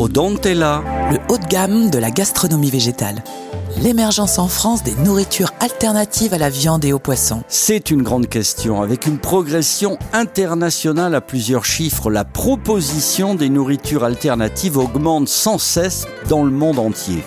Odontella. le haut de gamme de la gastronomie végétale. L'émergence en France des nourritures alternatives à la viande et aux poissons. C'est une grande question. Avec une progression internationale à plusieurs chiffres, la proposition des nourritures alternatives augmente sans cesse dans le monde entier.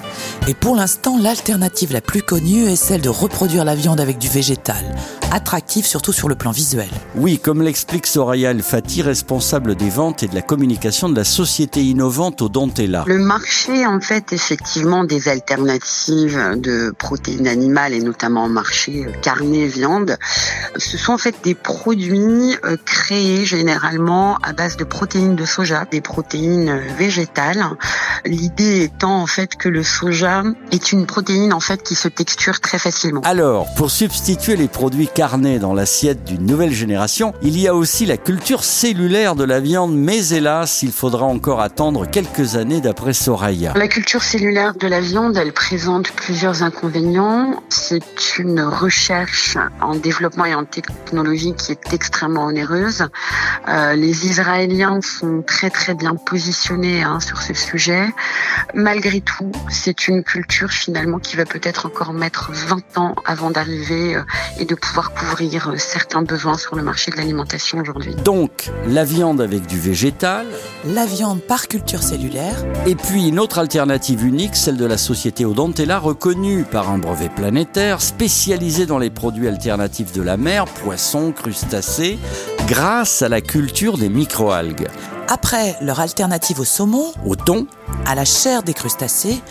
Et pour l'instant, l'alternative la plus connue est celle de reproduire la viande avec du végétal, attractive surtout sur le plan visuel. Oui, comme l'explique Soraya El Fati, responsable des ventes et de la communication de la société innovante Odontella. Le marché, en fait, effectivement, des alternatives de protéines animales et notamment marché euh, carné, viande, ce sont en fait des produits euh, créés généralement à base de protéines de soja, des protéines euh, végétales. L'idée étant en fait que le soja est une protéine en fait qui se texture très facilement. Alors, pour substituer les produits carnés dans l'assiette d'une nouvelle génération, il y a aussi la culture cellulaire de la viande, mais hélas, il faudra encore attendre quelques années d'après Soraya. La culture cellulaire de la viande, elle présente plusieurs inconvénients. C'est une recherche en développement et en technologie qui est extrêmement onéreuse. Euh, les Israéliens sont très très bien positionnés hein, sur ce sujet. Malgré tout, c'est une culture finalement qui va peut-être encore mettre 20 ans avant d'arriver euh, et de pouvoir couvrir euh, certains besoins sur le marché de l'alimentation aujourd'hui. Donc, la viande avec du végétal, La viande par culture cellulaire, et puis une autre alternative unique, celle de la société Odontella, reconnue par un brevet planétaire, spécialisée dans les produits alternatifs de la mer, poissons, crustacés, grâce à la culture des microalgues. Après leur alternative au saumon, Au thon, à la chair des crustacés,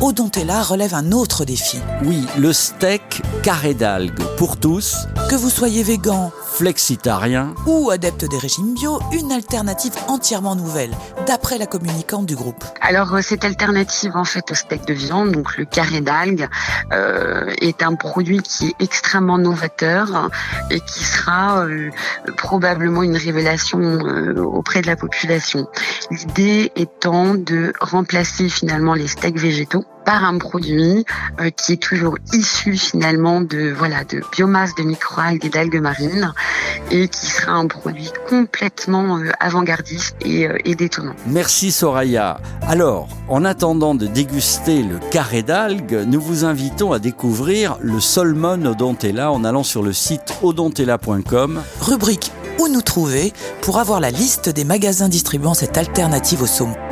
Odontella relève un autre défi. oui, le steak carré d'algues. Pour tous, Que vous soyez végan flexitarien, ou adepte des régimes bio, une alternative entièrement nouvelle, d'après la communicante du groupe. Alors euh, cette alternative en fait au steak de viande, donc le carré d'algues, euh, est un produit qui est extrêmement novateur et qui sera euh, probablement une révélation euh, auprès de la population. L'idée étant de remplacer finalement les steaks végétaux par un produit euh, qui est toujours issu finalement de voilà de biomasse de microalgues et d'algues marines et qui sera un produit complètement euh, avant-gardiste et, euh, et détonnant. Merci Soraya. Alors, en attendant de déguster le carré d'algues, nous vous invitons à découvrir le Solmon Odontella en allant sur le site odontella.com. Rubrique Où nous trouver pour avoir la liste des magasins distribuant cette alternative au saumon.